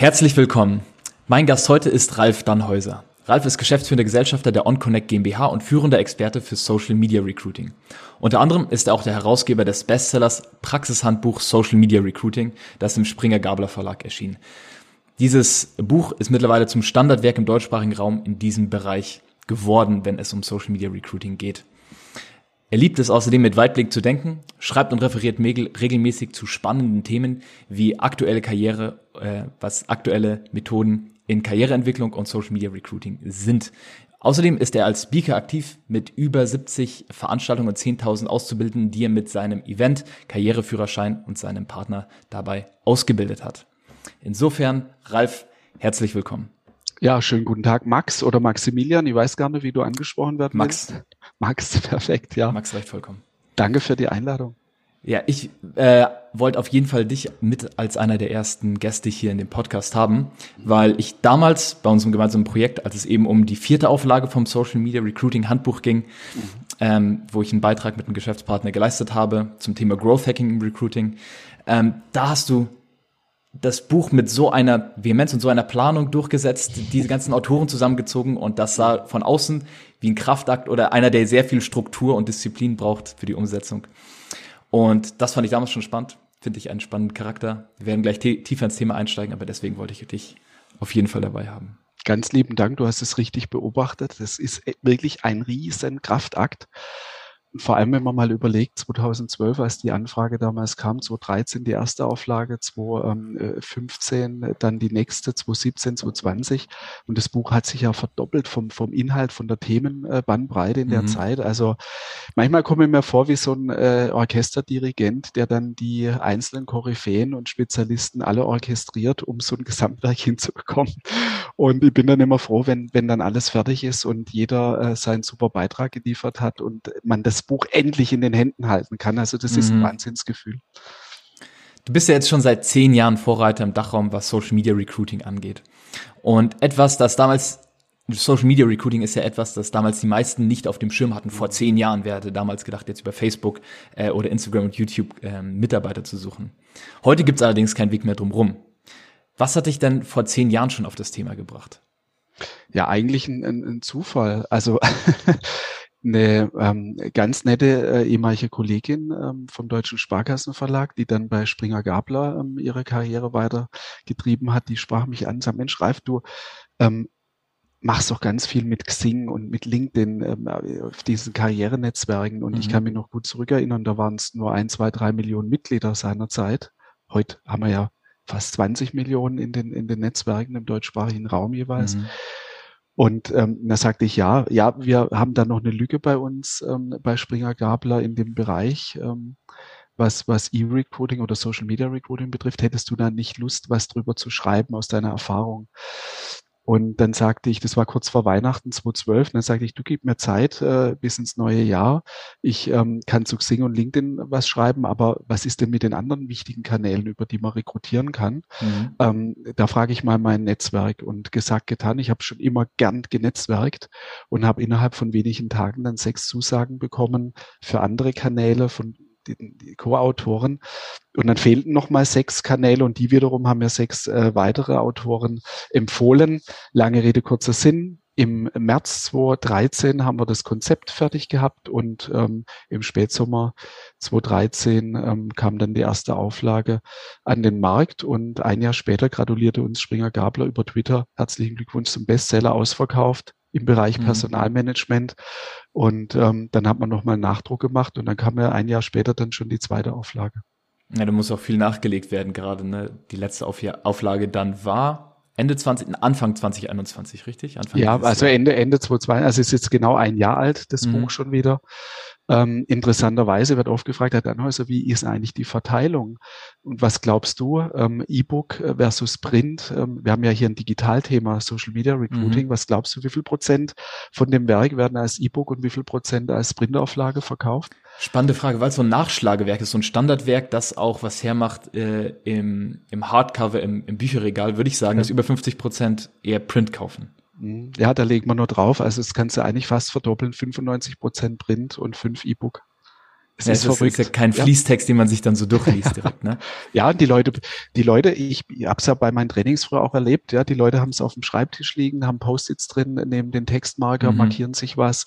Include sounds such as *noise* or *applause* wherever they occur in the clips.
Herzlich willkommen. Mein Gast heute ist Ralf Dannhäuser. Ralf ist geschäftsführender Gesellschafter der OnConnect GmbH und führender Experte für Social Media Recruiting. Unter anderem ist er auch der Herausgeber des Bestsellers Praxishandbuch Social Media Recruiting, das im Springer Gabler Verlag erschien. Dieses Buch ist mittlerweile zum Standardwerk im deutschsprachigen Raum in diesem Bereich geworden, wenn es um Social Media Recruiting geht. Er liebt es außerdem mit Weitblick zu denken, schreibt und referiert regelmäßig zu spannenden Themen wie aktuelle Karriere, äh, was aktuelle Methoden in Karriereentwicklung und Social Media Recruiting sind. Außerdem ist er als Speaker aktiv mit über 70 Veranstaltungen und 10.000 Auszubildenden, die er mit seinem Event, Karriereführerschein und seinem Partner dabei ausgebildet hat. Insofern, Ralf, herzlich willkommen. Ja, schönen guten Tag, Max oder Maximilian. Ich weiß gar nicht, wie du angesprochen werden Max. Willst. Max, *laughs* perfekt, ja. Max reicht vollkommen. Danke für die Einladung. Ja, ich äh, wollte auf jeden Fall dich mit als einer der ersten Gäste hier in dem Podcast haben, weil ich damals bei unserem gemeinsamen Projekt, als es eben um die vierte Auflage vom Social Media Recruiting Handbuch ging, ähm, wo ich einen Beitrag mit einem Geschäftspartner geleistet habe zum Thema Growth Hacking im Recruiting, ähm, da hast du das Buch mit so einer Vehemenz und so einer Planung durchgesetzt, diese ganzen Autoren zusammengezogen und das sah von außen wie ein Kraftakt oder einer, der sehr viel Struktur und Disziplin braucht für die Umsetzung. Und das fand ich damals schon spannend, finde ich einen spannenden Charakter. Wir werden gleich tiefer ins Thema einsteigen, aber deswegen wollte ich dich auf jeden Fall dabei haben. Ganz lieben Dank, du hast es richtig beobachtet. Das ist wirklich ein riesen Kraftakt vor allem, wenn man mal überlegt, 2012, als die Anfrage damals kam, 2013 die erste Auflage, 2015 dann die nächste, 2017, 2020. Und das Buch hat sich ja verdoppelt vom, vom Inhalt, von der Themenbandbreite in der mhm. Zeit. Also manchmal komme ich mir vor wie so ein äh, Orchesterdirigent, der dann die einzelnen Koryphäen und Spezialisten alle orchestriert, um so ein Gesamtwerk *laughs* hinzubekommen. Und ich bin dann immer froh, wenn, wenn dann alles fertig ist und jeder äh, seinen super Beitrag geliefert hat und man das Buch endlich in den Händen halten kann. Also das mhm. ist ein mhm. Wahnsinnsgefühl. Du bist ja jetzt schon seit zehn Jahren Vorreiter im Dachraum, was Social Media Recruiting angeht. Und etwas, das damals, Social Media Recruiting ist ja etwas, das damals die meisten nicht auf dem Schirm hatten. Vor zehn Jahren, wer hätte damals gedacht, jetzt über Facebook äh, oder Instagram und YouTube äh, Mitarbeiter zu suchen. Heute gibt es allerdings keinen Weg mehr drum rum. Was hat dich denn vor zehn Jahren schon auf das Thema gebracht? Ja, eigentlich ein, ein Zufall. Also *laughs* eine ähm, ganz nette äh, ehemalige Kollegin ähm, vom Deutschen Sparkassenverlag, die dann bei Springer Gabler ähm, ihre Karriere weitergetrieben hat, die sprach mich an, sag Mensch, Ralf, du ähm, machst doch ganz viel mit Xing und mit LinkedIn ähm, auf diesen Karrierenetzwerken und mhm. ich kann mich noch gut zurückerinnern, da waren es nur ein, zwei, drei Millionen Mitglieder seiner Zeit. Heute haben wir ja fast 20 Millionen in den, in den Netzwerken im deutschsprachigen Raum jeweils. Mhm. Und ähm, da sagte ich, ja, ja, wir haben da noch eine Lücke bei uns ähm, bei Springer Gabler in dem Bereich, ähm, was, was E-Recruiting oder Social Media Recruiting betrifft. Hättest du da nicht Lust, was drüber zu schreiben aus deiner Erfahrung? Und dann sagte ich, das war kurz vor Weihnachten 2012, und dann sagte ich, du gib mir Zeit äh, bis ins neue Jahr. Ich ähm, kann zu Xing und LinkedIn was schreiben, aber was ist denn mit den anderen wichtigen Kanälen, über die man rekrutieren kann? Mhm. Ähm, da frage ich mal mein Netzwerk und gesagt, getan. Ich habe schon immer gern genetzwerkt und habe innerhalb von wenigen Tagen dann sechs Zusagen bekommen für andere Kanäle von die, die Co-Autoren. Und dann fehlten noch mal sechs Kanäle und die wiederum haben ja sechs äh, weitere Autoren empfohlen. Lange Rede, kurzer Sinn. Im März 2013 haben wir das Konzept fertig gehabt und ähm, im Spätsommer 2013 ähm, kam dann die erste Auflage an den Markt und ein Jahr später gratulierte uns Springer Gabler über Twitter. Herzlichen Glückwunsch zum Bestseller ausverkauft im Bereich mhm. Personalmanagement. Und ähm, dann hat man nochmal einen Nachdruck gemacht und dann kam ja ein Jahr später dann schon die zweite Auflage. Ja, da muss auch viel nachgelegt werden gerade. Ne? Die letzte Auf Auflage dann war Ende 20, Anfang 2021, richtig? Anfang ja, also Ende, Ende 2022, also ist jetzt genau ein Jahr alt, das mhm. Buch schon wieder. Ähm, interessanterweise wird oft gefragt, Herr Dannhäuser, wie ist eigentlich die Verteilung? Und was glaubst du, ähm, E-Book versus Print? Ähm, wir haben ja hier ein Digitalthema, Social Media Recruiting. Mhm. Was glaubst du, wie viel Prozent von dem Werk werden als E-Book und wie viel Prozent als Printauflage verkauft? Spannende Frage, weil es so ein Nachschlagewerk ist, so ein Standardwerk, das auch was hermacht äh, im, im Hardcover, im, im Bücherregal, würde ich sagen, ja. dass über 50 Prozent eher Print kaufen. Mhm. Ja, da legt man nur drauf. Also das kannst du eigentlich fast verdoppeln. 95 Prozent Print und 5 E-Book. Es ja, ist verrückt. ist ja kein Fließtext, ja. den man sich dann so durchliest direkt, ne? *laughs* ja, die Leute, die Leute, ich, ich habe es ja bei meinen Trainings früher auch erlebt, ja, die Leute haben es auf dem Schreibtisch liegen, haben Post-its drin, nehmen den Textmarker, mhm. markieren sich was.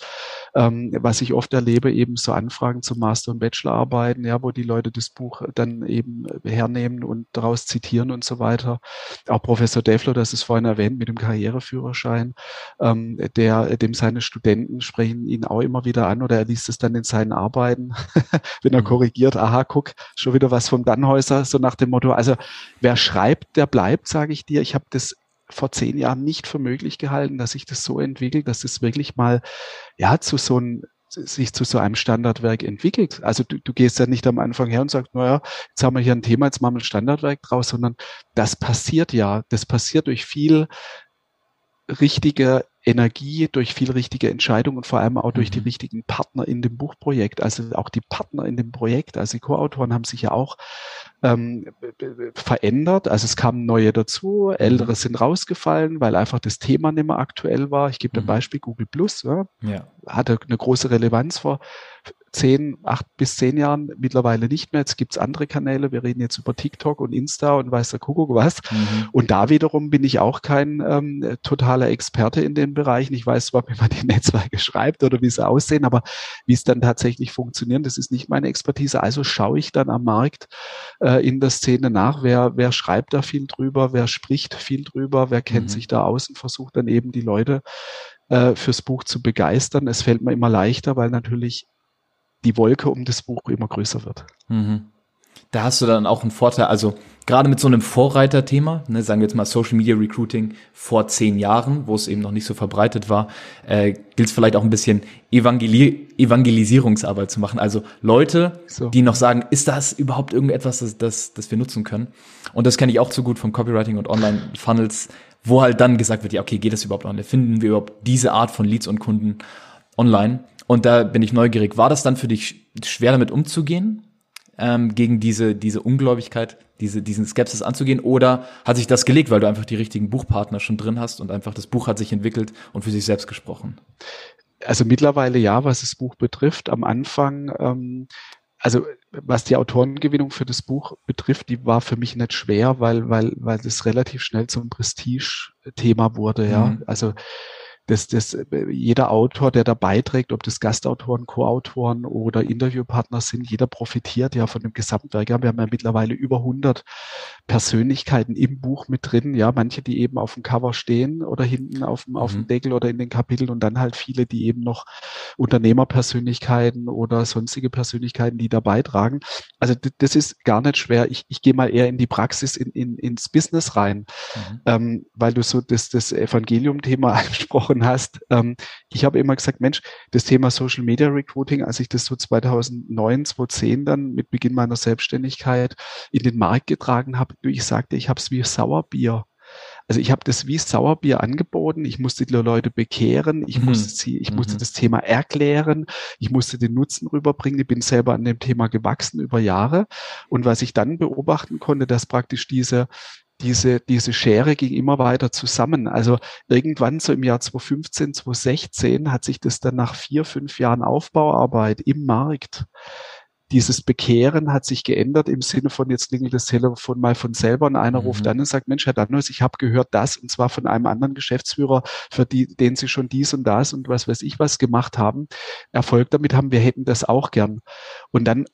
Ähm, was ich oft erlebe, eben so Anfragen zu Master- und Bachelorarbeiten, ja, wo die Leute das Buch dann eben hernehmen und daraus zitieren und so weiter. Auch Professor Deflo, das ist vorhin erwähnt, mit dem Karriereführerschein, ähm, der, dem seine Studenten sprechen ihn auch immer wieder an oder er liest es dann in seinen Arbeiten. *laughs* wenn er mhm. korrigiert, aha, guck, schon wieder was vom Dannhäuser, so nach dem Motto, also wer schreibt, der bleibt, sage ich dir. Ich habe das vor zehn Jahren nicht für möglich gehalten, dass sich das so entwickelt, dass es wirklich mal ja zu so einem sich zu so einem Standardwerk entwickelt. Also du, du gehst ja nicht am Anfang her und sagst, naja, jetzt haben wir hier ein Thema, jetzt machen wir ein Standardwerk draus, sondern das passiert ja. Das passiert durch viel richtige Energie, durch viel richtige Entscheidungen und vor allem auch durch die mhm. richtigen Partner in dem Buchprojekt. Also auch die Partner in dem Projekt, also die Co-Autoren haben sich ja auch ähm, verändert. Also es kamen neue dazu, mhm. ältere sind rausgefallen, weil einfach das Thema nicht mehr aktuell war. Ich gebe mhm. ein Beispiel, Google Plus ja, ja. hatte eine große Relevanz vor zehn, acht bis zehn Jahren mittlerweile nicht mehr. Jetzt gibt's andere Kanäle. Wir reden jetzt über TikTok und Insta und weiß der Kuckuck was. Mhm. Und da wiederum bin ich auch kein ähm, totaler Experte in den Bereichen. Ich weiß zwar, wie man die *laughs* Netzwerke schreibt oder wie sie aussehen, aber wie es dann tatsächlich funktioniert, das ist nicht meine Expertise. Also schaue ich dann am Markt äh, in der Szene nach, wer, wer schreibt da viel drüber, wer spricht viel drüber, wer kennt mhm. sich da aus und versucht dann eben die Leute äh, fürs Buch zu begeistern. Es fällt mir immer leichter, weil natürlich die Wolke um das Buch immer größer wird. Mhm. Da hast du dann auch einen Vorteil, also gerade mit so einem Vorreiterthema, ne, sagen wir jetzt mal Social Media Recruiting vor zehn Jahren, wo es eben noch nicht so verbreitet war, äh, gilt es vielleicht auch ein bisschen Evangeli Evangelisierungsarbeit zu machen. Also Leute, so. die noch sagen, ist das überhaupt irgendetwas, das, das, das wir nutzen können? Und das kenne ich auch zu gut vom Copywriting und Online-Funnels, wo halt dann gesagt wird, ja, okay, geht das überhaupt online? Finden wir überhaupt diese Art von Leads und Kunden online? Und da bin ich neugierig. War das dann für dich schwer damit umzugehen, ähm, gegen diese, diese Ungläubigkeit, diese, diesen Skepsis anzugehen? Oder hat sich das gelegt, weil du einfach die richtigen Buchpartner schon drin hast und einfach das Buch hat sich entwickelt und für sich selbst gesprochen? Also mittlerweile ja, was das Buch betrifft. Am Anfang, ähm, also was die Autorengewinnung für das Buch betrifft, die war für mich nicht schwer, weil, weil, weil das relativ schnell zum Prestige-Thema wurde, ja. Mhm. Also dass das, jeder Autor, der da beiträgt, ob das Gastautoren, Co-Autoren oder Interviewpartner sind, jeder profitiert ja von dem Gesamtwerk. Ja, wir haben ja mittlerweile über 100 Persönlichkeiten im Buch mit drin. Ja, manche, die eben auf dem Cover stehen oder hinten auf dem, auf dem mhm. Deckel oder in den Kapiteln und dann halt viele, die eben noch Unternehmerpersönlichkeiten oder sonstige Persönlichkeiten, die da beitragen. Also das ist gar nicht schwer. Ich, ich gehe mal eher in die Praxis, in, in, ins Business rein, mhm. ähm, weil du so das, das Evangelium-Thema *laughs* angesprochen angesprochen hast. Ähm, ich habe immer gesagt, Mensch, das Thema Social Media Recruiting, als ich das so 2009, 2010 dann mit Beginn meiner Selbstständigkeit in den Markt getragen habe, ich sagte, ich habe es wie Sauerbier. Also ich habe das wie Sauerbier angeboten. Ich musste die Leute bekehren. Ich mhm. musste sie, ich mhm. musste das Thema erklären. Ich musste den Nutzen rüberbringen. Ich bin selber an dem Thema gewachsen über Jahre. Und was ich dann beobachten konnte, dass praktisch diese diese, diese Schere ging immer weiter zusammen. Also irgendwann so im Jahr 2015, 2016 hat sich das dann nach vier, fünf Jahren Aufbauarbeit im Markt dieses Bekehren hat sich geändert im Sinne von, jetzt klingelt das Telefon mal von selber und einer mhm. ruft an und sagt, Mensch, Herr Dannus, ich habe gehört das und zwar von einem anderen Geschäftsführer, für die, den Sie schon dies und das und was weiß ich was gemacht haben, Erfolg damit haben, wir hätten das auch gern. Und dann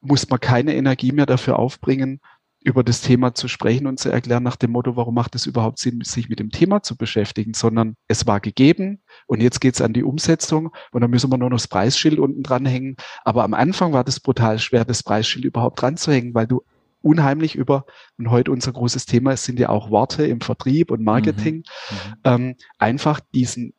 muss man keine Energie mehr dafür aufbringen, über das Thema zu sprechen und zu erklären nach dem Motto, warum macht es überhaupt Sinn, sich mit dem Thema zu beschäftigen, sondern es war gegeben und jetzt geht's an die Umsetzung und dann müssen wir nur noch das Preisschild unten dranhängen. Aber am Anfang war das brutal schwer, das Preisschild überhaupt dran zu hängen, weil du unheimlich über, und heute unser großes Thema sind ja auch Worte im Vertrieb und Marketing, mhm. Mhm. Ähm, einfach diesen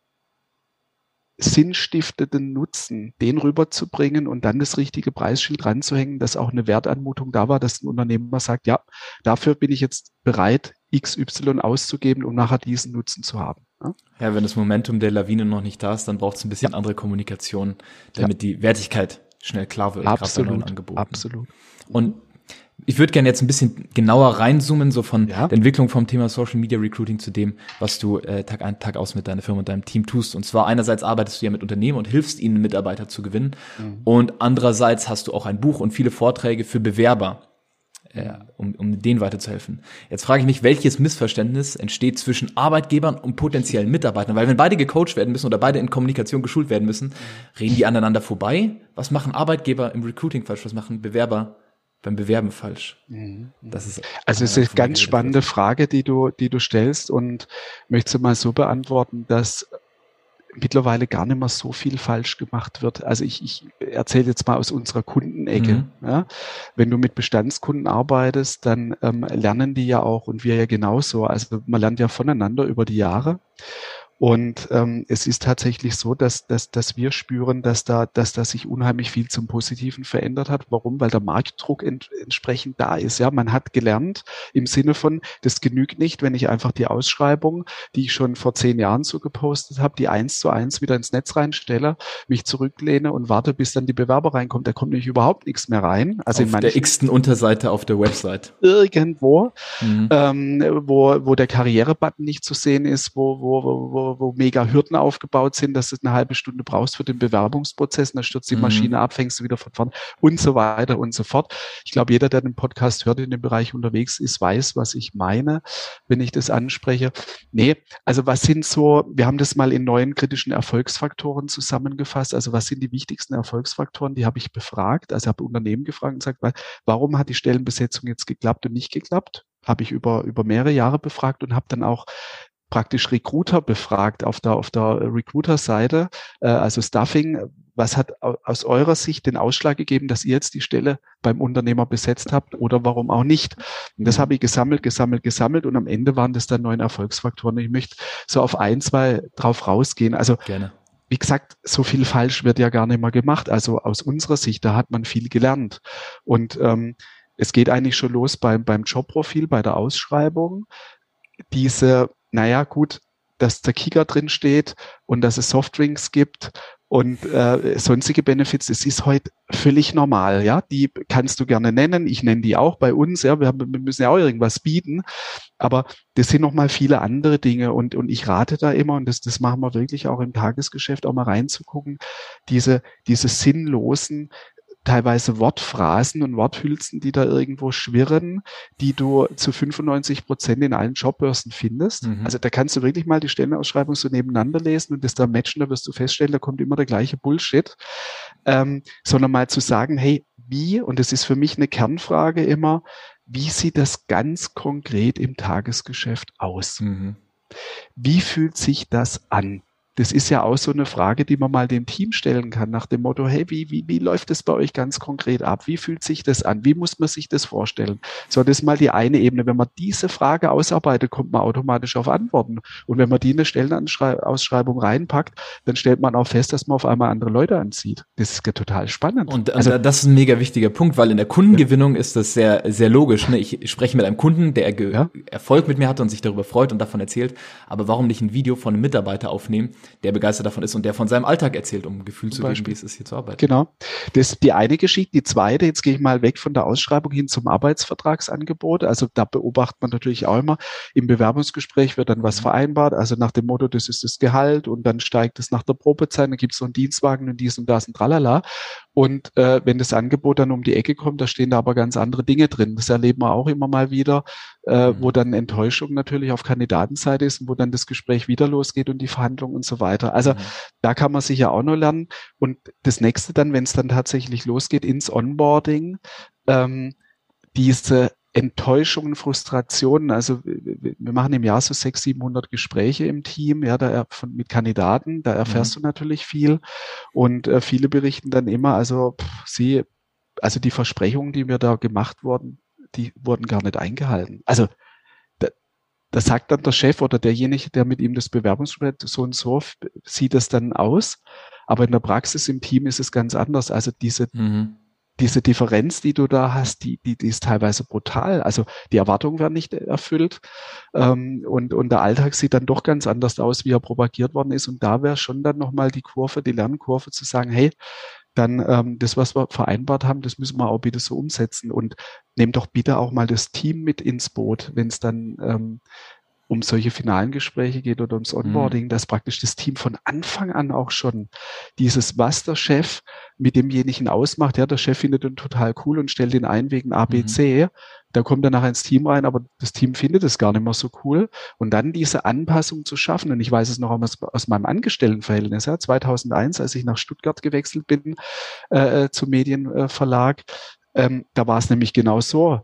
sinnstiftenden Nutzen, den rüberzubringen und dann das richtige Preisschild ranzuhängen, dass auch eine Wertanmutung da war, dass ein Unternehmer sagt, ja, dafür bin ich jetzt bereit, XY auszugeben, um nachher diesen Nutzen zu haben. Ja, ja wenn das Momentum der Lawine noch nicht da ist, dann braucht es ein bisschen ja. andere Kommunikation, damit ja. die Wertigkeit schnell klar wird, absolut, Absolut. Und ich würde gerne jetzt ein bisschen genauer reinzoomen, so von ja. der Entwicklung vom Thema Social Media Recruiting zu dem, was du äh, Tag ein, Tag aus mit deiner Firma und deinem Team tust. Und zwar einerseits arbeitest du ja mit Unternehmen und hilfst ihnen, Mitarbeiter zu gewinnen. Mhm. Und andererseits hast du auch ein Buch und viele Vorträge für Bewerber, äh, um, um denen weiterzuhelfen. Jetzt frage ich mich, welches Missverständnis entsteht zwischen Arbeitgebern und potenziellen Mitarbeitern? Weil wenn beide gecoacht werden müssen oder beide in Kommunikation geschult werden müssen, reden die aneinander vorbei? Was machen Arbeitgeber im Recruiting falsch? Was machen Bewerber beim Bewerben falsch? Mhm. Das ist also es ist eine ganz spannende Frage, die du, die du stellst und möchte mal so beantworten, dass mittlerweile gar nicht mehr so viel falsch gemacht wird. Also ich, ich erzähle jetzt mal aus unserer Kundenecke. Mhm. Ja. Wenn du mit Bestandskunden arbeitest, dann ähm, lernen die ja auch und wir ja genauso. Also man lernt ja voneinander über die Jahre. Und ähm, es ist tatsächlich so, dass, dass, dass wir spüren, dass da, dass da sich unheimlich viel zum Positiven verändert hat. Warum? Weil der Marktdruck ent, entsprechend da ist. Ja, man hat gelernt im Sinne von, das genügt nicht, wenn ich einfach die Ausschreibung, die ich schon vor zehn Jahren so gepostet habe, die eins zu eins wieder ins Netz reinstelle, mich zurücklehne und warte, bis dann die Bewerber reinkommt. Da kommt nämlich überhaupt nichts mehr rein. Also auf in der x-ten Unterseite auf der Website. Irgendwo, mhm. ähm, wo, wo der Karrierebutton nicht zu sehen ist, wo, wo, wo wo, mega Hürden aufgebaut sind, dass du eine halbe Stunde brauchst für den Bewerbungsprozess, und dann stürzt die mhm. Maschine ab, fängst du wieder von vorne und so weiter und so fort. Ich glaube, jeder, der den Podcast hört, in dem Bereich unterwegs ist, weiß, was ich meine, wenn ich das anspreche. Nee, also was sind so, wir haben das mal in neuen kritischen Erfolgsfaktoren zusammengefasst. Also was sind die wichtigsten Erfolgsfaktoren? Die habe ich befragt. Also habe Unternehmen gefragt und gesagt, warum hat die Stellenbesetzung jetzt geklappt und nicht geklappt? habe ich über, über mehrere Jahre befragt und habe dann auch praktisch Recruiter befragt auf der, auf der Recruiter-Seite, äh, also Stuffing. Was hat aus eurer Sicht den Ausschlag gegeben, dass ihr jetzt die Stelle beim Unternehmer besetzt habt oder warum auch nicht? Und das habe ich gesammelt, gesammelt, gesammelt und am Ende waren das dann neun Erfolgsfaktoren. Ich möchte so auf ein, zwei drauf rausgehen. Also Gerne wie gesagt, so viel falsch wird ja gar nicht mehr gemacht. Also aus unserer Sicht, da hat man viel gelernt. Und ähm, es geht eigentlich schon los beim, beim Jobprofil, bei der Ausschreibung. Diese naja, gut, dass der Kicker drin steht und dass es Softdrinks gibt und äh, sonstige Benefits, das ist heute völlig normal, ja. Die kannst du gerne nennen, ich nenne die auch bei uns, ja. Wir, haben, wir müssen ja auch irgendwas bieten, aber das sind noch mal viele andere Dinge und und ich rate da immer und das das machen wir wirklich auch im Tagesgeschäft auch mal reinzugucken, diese diese sinnlosen teilweise Wortphrasen und Worthülsen, die da irgendwo schwirren, die du zu 95 Prozent in allen Jobbörsen findest. Mhm. Also da kannst du wirklich mal die Stellenausschreibung so nebeneinander lesen und das da matchen, da wirst du feststellen, da kommt immer der gleiche Bullshit. Ähm, sondern mal zu sagen, hey, wie, und das ist für mich eine Kernfrage immer, wie sieht das ganz konkret im Tagesgeschäft aus? Mhm. Wie fühlt sich das an? Das ist ja auch so eine Frage, die man mal dem Team stellen kann, nach dem Motto, hey, wie, wie, wie läuft das bei euch ganz konkret ab? Wie fühlt sich das an? Wie muss man sich das vorstellen? So, das ist mal die eine Ebene. Wenn man diese Frage ausarbeitet, kommt man automatisch auf Antworten. Und wenn man die in eine Stellenausschreibung reinpackt, dann stellt man auch fest, dass man auf einmal andere Leute anzieht. Das ist ja total spannend. Und also, das ist ein mega wichtiger Punkt, weil in der Kundengewinnung ist das sehr, sehr logisch. Ne? Ich spreche mit einem Kunden, der? Erfolg mit mir hatte und sich darüber freut und davon erzählt. Aber warum nicht ein Video von einem Mitarbeiter aufnehmen, der begeistert davon ist und der von seinem Alltag erzählt, um ein Gefühl zu geben, wie es ist, hier zu arbeiten. Genau. Das ist die eine Geschichte. Die zweite, jetzt gehe ich mal weg von der Ausschreibung hin zum Arbeitsvertragsangebot. Also da beobachtet man natürlich auch immer, im Bewerbungsgespräch wird dann was mhm. vereinbart, also nach dem Motto, das ist das Gehalt und dann steigt es nach der Probezeit, dann gibt es so einen Dienstwagen und dies und das und tralala. Und äh, wenn das Angebot dann um die Ecke kommt, da stehen da aber ganz andere Dinge drin. Das erleben wir auch immer mal wieder, äh, mhm. wo dann Enttäuschung natürlich auf Kandidatenseite ist und wo dann das Gespräch wieder losgeht und die Verhandlungen und so weiter. Also mhm. da kann man sicher auch noch lernen. Und das nächste dann, wenn es dann tatsächlich losgeht ins Onboarding, ähm, diese Enttäuschungen, Frustrationen. Also wir machen im Jahr so 600, 700 Gespräche im Team, ja, da von, mit Kandidaten, da erfährst mhm. du natürlich viel. Und äh, viele berichten dann immer, also pff, sie, also die Versprechungen, die mir da gemacht wurden, die wurden gar nicht eingehalten. Also da sagt dann der Chef oder derjenige, der mit ihm das Bewerbungsgespräch so und so sieht es dann aus. Aber in der Praxis im Team ist es ganz anders. Also diese, mhm diese Differenz, die du da hast, die, die, die ist teilweise brutal. Also die Erwartungen werden nicht erfüllt ähm, und, und der Alltag sieht dann doch ganz anders aus, wie er propagiert worden ist. Und da wäre schon dann nochmal die Kurve, die Lernkurve zu sagen, hey, dann ähm, das, was wir vereinbart haben, das müssen wir auch bitte so umsetzen. Und nehmt doch bitte auch mal das Team mit ins Boot, wenn es dann ähm, um solche finalen Gespräche geht oder ums mhm. Onboarding, mhm. dass praktisch das Team von Anfang an auch schon dieses, was der Chef mit demjenigen ausmacht, ja, der Chef findet ihn total cool und stellt ihn ein wegen ABC, mhm. da kommt er nachher ins Team rein, aber das Team findet es gar nicht mehr so cool und dann diese Anpassung zu schaffen und ich weiß es noch aus, aus meinem Angestelltenverhältnis, ja, 2001, als ich nach Stuttgart gewechselt bin äh, zum Medienverlag, ähm, da war es nämlich genau so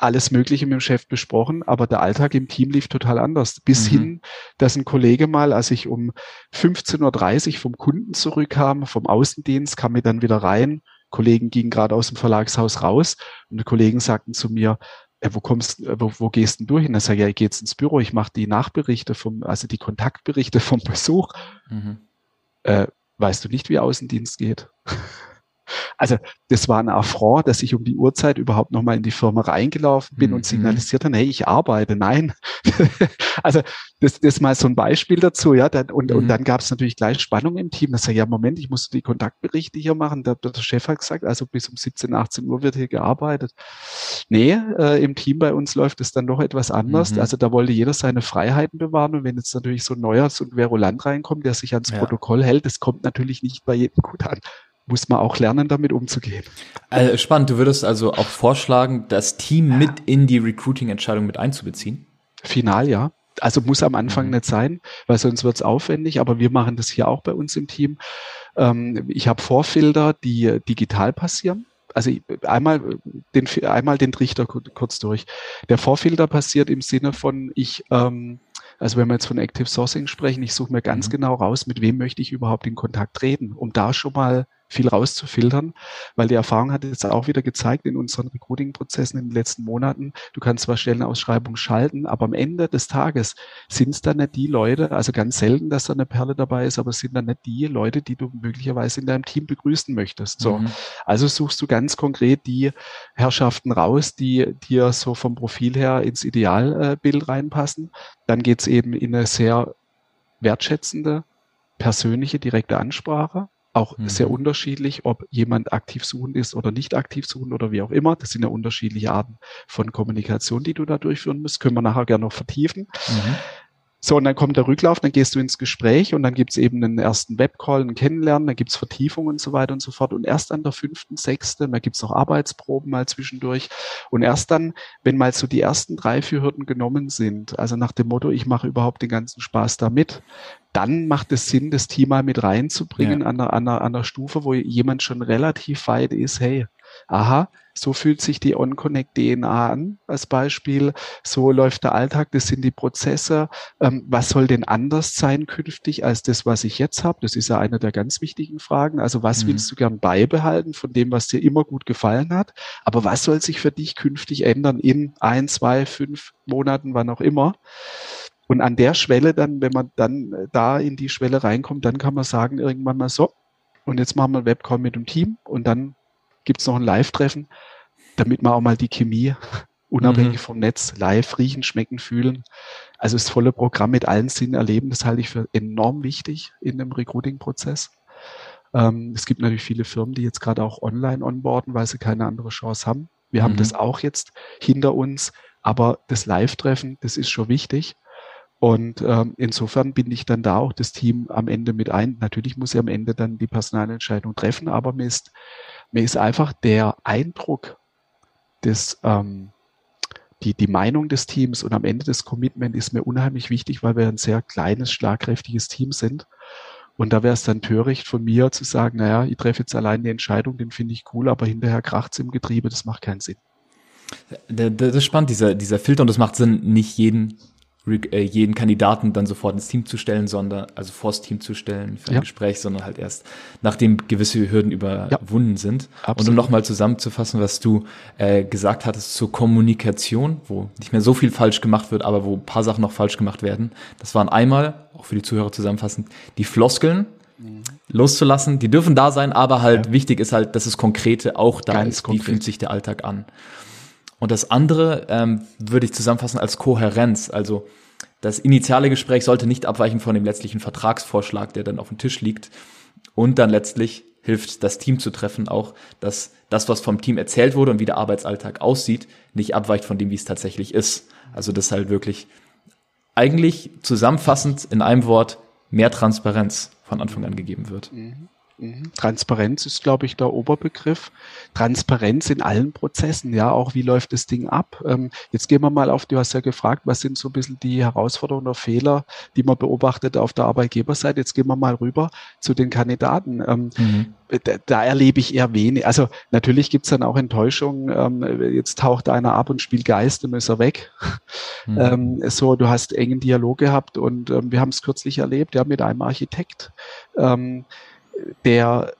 alles Mögliche mit dem Chef besprochen, aber der Alltag im Team lief total anders. Bis mhm. hin, dass ein Kollege mal, als ich um 15.30 Uhr vom Kunden zurückkam, vom Außendienst, kam mir dann wieder rein. Kollegen gingen gerade aus dem Verlagshaus raus und die Kollegen sagten zu mir, äh, wo kommst, äh, wo, wo gehst denn du hin? Ich sage, ja, ich gehe jetzt ins Büro, ich mache die Nachberichte vom, also die Kontaktberichte vom Besuch. Mhm. Äh, weißt du nicht, wie Außendienst geht? *laughs* Also das war ein Affront, dass ich um die Uhrzeit überhaupt nochmal in die Firma reingelaufen bin mhm. und signalisiert habe, hey, ich arbeite. Nein. *laughs* also das, das ist mal so ein Beispiel dazu, ja. Dann, und, mhm. und dann gab es natürlich gleich Spannung im Team. Das sage ja, Moment, ich muss die Kontaktberichte hier machen. Der, der Chef hat gesagt, also bis um 17, 18 Uhr wird hier gearbeitet. Nee, äh, im Team bei uns läuft es dann doch etwas anders. Mhm. Also da wollte jeder seine Freiheiten bewahren. Und wenn jetzt natürlich so ein neuer, so ein Verulant reinkommt, der sich ans ja. Protokoll hält, das kommt natürlich nicht bei jedem gut an muss man auch lernen, damit umzugehen. Also spannend, du würdest also auch vorschlagen, das Team mit in die Recruiting-Entscheidung mit einzubeziehen? Final, ja. Also muss am Anfang mhm. nicht sein, weil sonst wird es aufwendig, aber wir machen das hier auch bei uns im Team. Ähm, ich habe Vorfilter, die digital passieren. Also einmal den, einmal den Trichter kurz durch. Der Vorfilter passiert im Sinne von, ich ähm, also wenn wir jetzt von Active Sourcing sprechen, ich suche mir ganz mhm. genau raus, mit wem möchte ich überhaupt in Kontakt treten, um da schon mal viel rauszufiltern, weil die Erfahrung hat jetzt auch wieder gezeigt in unseren Recruiting-Prozessen in den letzten Monaten, du kannst zwar Stellenausschreibungen schalten, aber am Ende des Tages sind es dann nicht die Leute, also ganz selten, dass da eine Perle dabei ist, aber es sind dann nicht die Leute, die du möglicherweise in deinem Team begrüßen möchtest. So. Mhm. Also suchst du ganz konkret die Herrschaften raus, die dir so vom Profil her ins Idealbild reinpassen. Dann geht's eben in eine sehr wertschätzende, persönliche, direkte Ansprache auch mhm. sehr unterschiedlich, ob jemand aktiv suchend ist oder nicht aktiv suchend oder wie auch immer. Das sind ja unterschiedliche Arten von Kommunikation, die du da durchführen musst. Können wir nachher gerne noch vertiefen. Mhm. So, und dann kommt der Rücklauf, dann gehst du ins Gespräch und dann gibt's eben einen ersten Webcall, ein Kennenlernen, dann gibt's Vertiefungen und so weiter und so fort. Und erst an der fünften, sechsten, da gibt's noch Arbeitsproben mal zwischendurch. Und erst dann, wenn mal so die ersten drei, vier Hürden genommen sind, also nach dem Motto, ich mache überhaupt den ganzen Spaß damit, dann macht es Sinn, das Team mal mit reinzubringen ja. an, einer, an, einer, an einer Stufe, wo jemand schon relativ weit ist, hey, aha, so fühlt sich die OnConnect DNA an als Beispiel. So läuft der Alltag, das sind die Prozesse. Ähm, was soll denn anders sein künftig als das, was ich jetzt habe? Das ist ja eine der ganz wichtigen Fragen. Also was mhm. willst du gern beibehalten von dem, was dir immer gut gefallen hat? Aber was soll sich für dich künftig ändern in ein, zwei, fünf Monaten, wann auch immer? Und an der Schwelle dann, wenn man dann äh, da in die Schwelle reinkommt, dann kann man sagen irgendwann mal so, und jetzt machen wir Webcall mit dem Team und dann gibt es noch ein Live-Treffen, damit man auch mal die Chemie *laughs* unabhängig mhm. vom Netz live riechen, schmecken, fühlen. Also das volle Programm mit allen Sinnen erleben, das halte ich für enorm wichtig in einem Recruiting-Prozess. Ähm, es gibt natürlich viele Firmen, die jetzt gerade auch online onboarden, weil sie keine andere Chance haben. Wir mhm. haben das auch jetzt hinter uns, aber das Live-Treffen, das ist schon wichtig. Und ähm, insofern bin ich dann da auch das Team am Ende mit ein. Natürlich muss ich am Ende dann die Personalentscheidung treffen, aber mir ist mir ist einfach der Eindruck des, ähm, die, die Meinung des Teams und am Ende das Commitment ist mir unheimlich wichtig, weil wir ein sehr kleines, schlagkräftiges Team sind. Und da wäre es dann töricht von mir zu sagen, naja, ich treffe jetzt allein die Entscheidung, den finde ich cool, aber hinterher kracht's im Getriebe, das macht keinen Sinn. Das ist spannend, dieser, dieser Filter, und das macht Sinn, nicht jeden äh, jeden Kandidaten dann sofort ins Team zu stellen, sondern also vors Team zu stellen für ein ja. Gespräch, sondern halt erst nachdem gewisse Hürden überwunden ja. sind. Absolut. Und um nochmal zusammenzufassen, was du äh, gesagt hattest zur Kommunikation, wo nicht mehr so viel falsch gemacht wird, aber wo ein paar Sachen noch falsch gemacht werden. Das waren einmal, auch für die Zuhörer zusammenfassend, die Floskeln, mhm. loszulassen. Die dürfen da sein, aber halt ja. wichtig ist halt, dass es Konkrete auch da Ganz ist. Konkret. Wie fühlt sich der Alltag an? Und das andere ähm, würde ich zusammenfassen als Kohärenz. Also das initiale Gespräch sollte nicht abweichen von dem letztlichen Vertragsvorschlag, der dann auf dem Tisch liegt. Und dann letztlich hilft das Team zu treffen auch, dass das, was vom Team erzählt wurde und wie der Arbeitsalltag aussieht, nicht abweicht von dem, wie es tatsächlich ist. Also das halt wirklich eigentlich zusammenfassend in einem Wort mehr Transparenz von Anfang an gegeben wird. Mhm. Mhm. Transparenz ist, glaube ich, der Oberbegriff. Transparenz in allen Prozessen, ja, auch wie läuft das Ding ab. Ähm, jetzt gehen wir mal auf, du hast ja gefragt, was sind so ein bisschen die Herausforderungen oder Fehler, die man beobachtet auf der Arbeitgeberseite. Jetzt gehen wir mal rüber zu den Kandidaten. Ähm, mhm. da, da, erlebe ich eher wenig. Also natürlich gibt's dann auch Enttäuschungen. Ähm, jetzt taucht einer ab und spielt Geist und ist er weg. Mhm. Ähm, so, du hast engen Dialog gehabt und ähm, wir haben es kürzlich erlebt, ja, mit einem Architekt. Der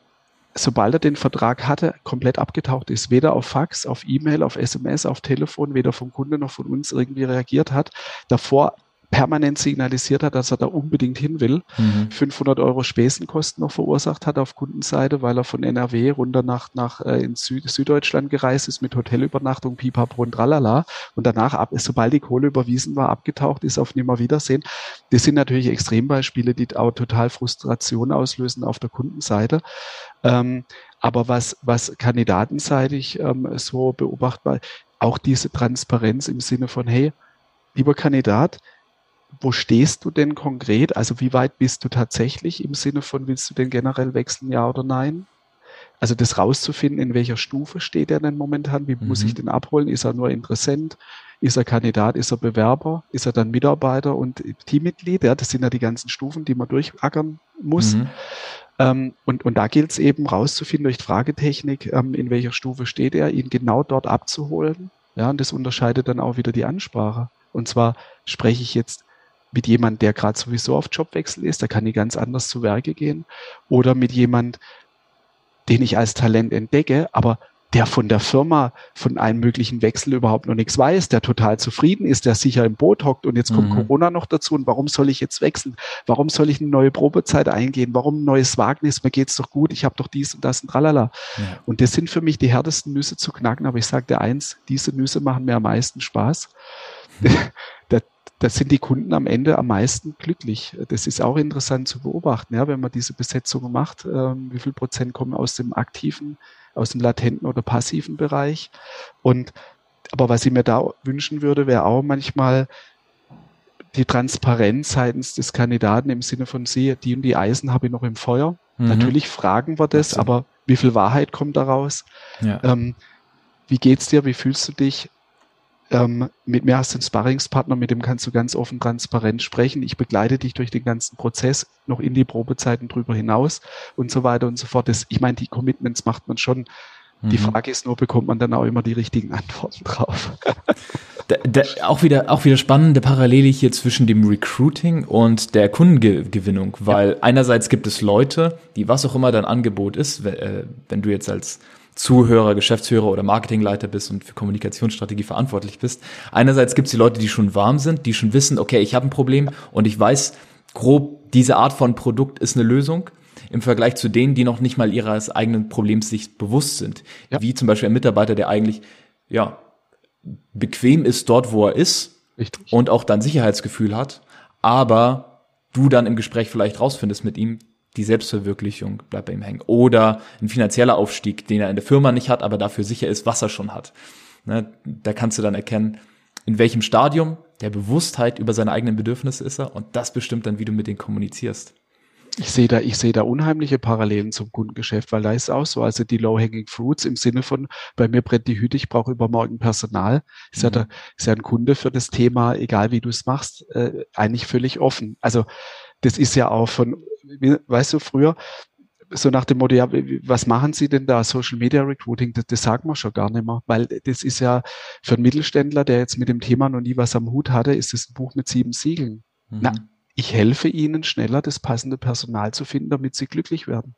sobald er den Vertrag hatte, komplett abgetaucht ist. Weder auf Fax, auf E-Mail, auf SMS, auf Telefon, weder vom Kunde noch von uns irgendwie reagiert hat. Davor permanent signalisiert hat, dass er da unbedingt hin will. Mhm. 500 Euro Spesenkosten noch verursacht hat auf Kundenseite, weil er von NRW runter nach, nach äh, in Süd Süddeutschland gereist ist mit Hotelübernachtung, Pipapo und Tralala und danach, ab, sobald die Kohle überwiesen war, abgetaucht ist auf Nimmerwiedersehen. Das sind natürlich Extrembeispiele, die auch total Frustration auslösen auf der Kundenseite. Ähm, aber was, was kandidatenseitig ähm, so beobachtbar, auch diese Transparenz im Sinne von, hey, lieber Kandidat, wo stehst du denn konkret? Also wie weit bist du tatsächlich im Sinne von, willst du denn generell wechseln, ja oder nein? Also das rauszufinden, in welcher Stufe steht er denn momentan, wie mhm. muss ich mhm. den abholen? Ist er nur Interessent? Ist er Kandidat? Ist er Bewerber? Ist er dann Mitarbeiter und Teammitglied? Ja, das sind ja die ganzen Stufen, die man durchackern muss. Mhm. Ähm, und, und da gilt es eben rauszufinden durch Fragetechnik, ähm, in welcher Stufe steht er, ihn genau dort abzuholen. Ja, und das unterscheidet dann auch wieder die Ansprache. Und zwar spreche ich jetzt mit jemand, der gerade sowieso auf Jobwechsel ist, da kann die ganz anders zu Werke gehen, oder mit jemand, den ich als Talent entdecke, aber der von der Firma von einem möglichen Wechsel überhaupt noch nichts weiß, der total zufrieden ist, der sicher im Boot hockt und jetzt kommt mhm. Corona noch dazu und warum soll ich jetzt wechseln? Warum soll ich eine neue Probezeit eingehen? Warum ein neues Wagnis? Mir geht's doch gut, ich habe doch dies und das und tralala. Ja. Und das sind für mich die härtesten Nüsse zu knacken, aber ich sage dir eins, diese Nüsse machen mir am meisten Spaß. Mhm. *laughs* da sind die Kunden am Ende am meisten glücklich. Das ist auch interessant zu beobachten, ja, wenn man diese Besetzung macht, ähm, wie viel Prozent kommen aus dem aktiven, aus dem latenten oder passiven Bereich. Und aber was ich mir da wünschen würde, wäre auch manchmal die Transparenz seitens des Kandidaten im Sinne von sie, die und die Eisen habe ich noch im Feuer. Mhm. Natürlich fragen wir das, so. aber wie viel Wahrheit kommt daraus? Ja. Ähm, wie geht's dir? Wie fühlst du dich? Ähm, mit mir hast du einen Sparringspartner, mit dem kannst du ganz offen, transparent sprechen. Ich begleite dich durch den ganzen Prozess, noch in die Probezeiten drüber hinaus und so weiter und so fort. Das, ich meine, die Commitments macht man schon. Die mhm. Frage ist nur, bekommt man dann auch immer die richtigen Antworten drauf? *laughs* da, da, auch wieder, auch wieder spannende Parallele hier zwischen dem Recruiting und der Kundengewinnung, weil ja. einerseits gibt es Leute, die was auch immer dein Angebot ist, wenn, äh, wenn du jetzt als Zuhörer, Geschäftsführer oder Marketingleiter bist und für Kommunikationsstrategie verantwortlich bist. Einerseits gibt es die Leute, die schon warm sind, die schon wissen, okay, ich habe ein Problem und ich weiß grob, diese Art von Produkt ist eine Lösung im Vergleich zu denen, die noch nicht mal ihres eigenen Problems sich bewusst sind. Ja. Wie zum Beispiel ein Mitarbeiter, der eigentlich, ja, bequem ist dort, wo er ist Richtig. und auch dann Sicherheitsgefühl hat, aber du dann im Gespräch vielleicht rausfindest mit ihm, die Selbstverwirklichung bleibt bei ihm hängen. Oder ein finanzieller Aufstieg, den er in der Firma nicht hat, aber dafür sicher ist, was er schon hat. Ne, da kannst du dann erkennen, in welchem Stadium der Bewusstheit über seine eigenen Bedürfnisse ist er und das bestimmt dann, wie du mit denen kommunizierst. Ich sehe da, ich sehe da unheimliche Parallelen zum Kundengeschäft, weil da ist auch so, also die Low-Hanging Fruits im Sinne von, bei mir brennt die Hüte, ich brauche übermorgen Personal, ist, mhm. ja der, ist ja ein Kunde für das Thema, egal wie du es machst, äh, eigentlich völlig offen. Also das ist ja auch von, weißt du, früher, so nach dem Motto, ja, was machen Sie denn da? Social Media Recruiting, das, das sagen wir schon gar nicht mehr, weil das ist ja für einen Mittelständler, der jetzt mit dem Thema noch nie was am Hut hatte, ist das ein Buch mit sieben Siegeln. Mhm. Na, ich helfe Ihnen schneller, das passende Personal zu finden, damit Sie glücklich werden.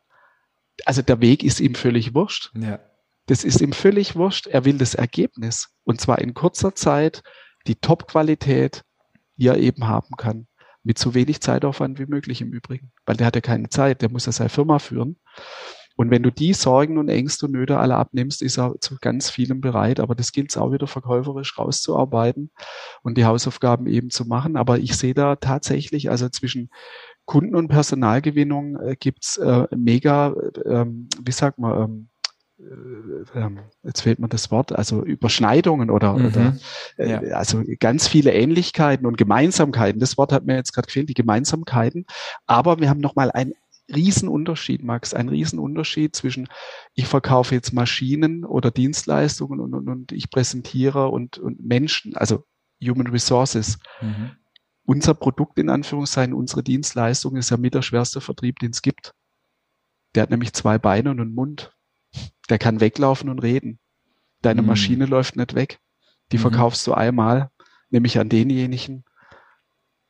Also der Weg ist ihm völlig wurscht. Ja. Das ist ihm völlig wurscht. Er will das Ergebnis. Und zwar in kurzer Zeit die Top-Qualität, die er eben haben kann mit so wenig Zeitaufwand wie möglich im Übrigen, weil der hat ja keine Zeit, der muss ja seine Firma führen. Und wenn du die Sorgen und Ängste und Nöte alle abnimmst, ist er zu ganz vielem bereit. Aber das gilt es auch wieder verkäuferisch rauszuarbeiten und die Hausaufgaben eben zu machen. Aber ich sehe da tatsächlich, also zwischen Kunden- und Personalgewinnung äh, gibt's äh, mega, äh, wie sagt man, ähm, äh, ähm, jetzt fehlt mir das Wort, also Überschneidungen oder, mhm. oder äh, ja. also ganz viele Ähnlichkeiten und Gemeinsamkeiten. Das Wort hat mir jetzt gerade gefehlt, die Gemeinsamkeiten. Aber wir haben nochmal einen Riesenunterschied, Max, ein Riesenunterschied zwischen ich verkaufe jetzt Maschinen oder Dienstleistungen und, und, und ich präsentiere und, und Menschen, also Human Resources. Mhm. Unser Produkt in Anführungszeichen, unsere Dienstleistung ist ja mit der schwerste Vertrieb, den es gibt. Der hat nämlich zwei Beine und einen Mund. Der kann weglaufen und reden. Deine mhm. Maschine läuft nicht weg. Die mhm. verkaufst du einmal, nämlich an denjenigen,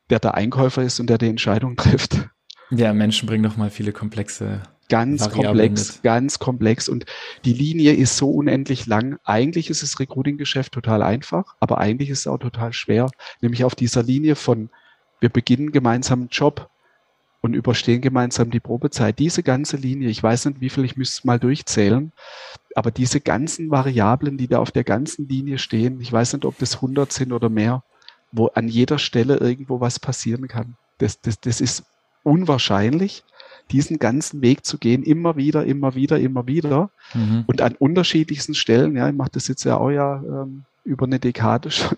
der der Einkäufer ist und der die Entscheidung *laughs* trifft. Ja, Menschen bringen noch mal viele komplexe ganz Variablen komplex, mit. ganz komplex. Und die Linie ist so unendlich lang. Eigentlich ist das Recruiting-Geschäft total einfach, aber eigentlich ist es auch total schwer. Nämlich auf dieser Linie von, wir beginnen gemeinsam einen Job, und überstehen gemeinsam die Probezeit. Diese ganze Linie, ich weiß nicht, wie viel, ich müsste mal durchzählen, aber diese ganzen Variablen, die da auf der ganzen Linie stehen, ich weiß nicht, ob das 100 sind oder mehr, wo an jeder Stelle irgendwo was passieren kann. Das, das, das ist unwahrscheinlich, diesen ganzen Weg zu gehen, immer wieder, immer wieder, immer wieder mhm. und an unterschiedlichsten Stellen, ja, ich mache das jetzt ja auch ja ähm, über eine Dekade schon.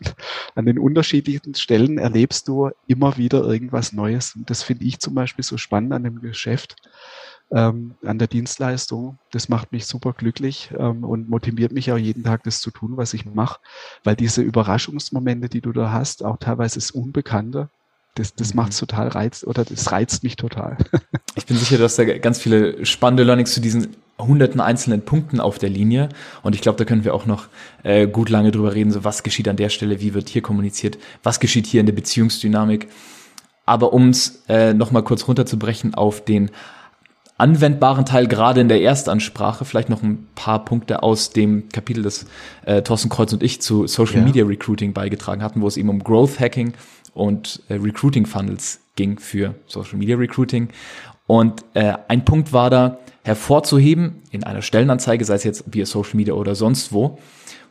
An den unterschiedlichen Stellen erlebst du immer wieder irgendwas Neues. Und das finde ich zum Beispiel so spannend an dem Geschäft, ähm, an der Dienstleistung. Das macht mich super glücklich ähm, und motiviert mich auch jeden Tag, das zu tun, was ich mache, weil diese Überraschungsmomente, die du da hast, auch teilweise das Unbekannte, das, das mhm. macht total reizt oder das reizt mich total. *laughs* ich bin sicher, dass da ganz viele spannende Learnings zu diesen hunderten einzelnen Punkten auf der Linie. Und ich glaube, da können wir auch noch äh, gut lange drüber reden, so was geschieht an der Stelle, wie wird hier kommuniziert, was geschieht hier in der Beziehungsdynamik. Aber um es äh, nochmal kurz runterzubrechen auf den anwendbaren Teil, gerade in der Erstansprache, vielleicht noch ein paar Punkte aus dem Kapitel, das äh, Thorsten Kreuz und ich zu Social ja. Media Recruiting beigetragen hatten, wo es eben um Growth Hacking und äh, Recruiting Funnels ging für Social Media Recruiting. Und äh, ein Punkt war da, hervorzuheben in einer Stellenanzeige, sei es jetzt via Social Media oder sonst wo,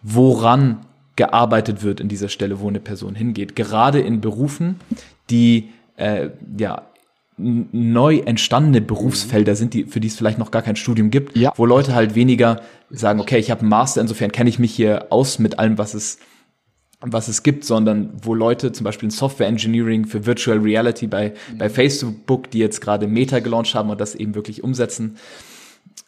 woran gearbeitet wird in dieser Stelle, wo eine Person hingeht. Gerade in Berufen, die äh, ja neu entstandene Berufsfelder sind, die, für die es vielleicht noch gar kein Studium gibt, ja. wo Leute halt weniger sagen, okay, ich habe einen Master, insofern kenne ich mich hier aus mit allem, was es was es gibt, sondern wo Leute zum Beispiel in Software Engineering für Virtual Reality bei, mhm. bei Facebook, die jetzt gerade Meta gelauncht haben und das eben wirklich umsetzen.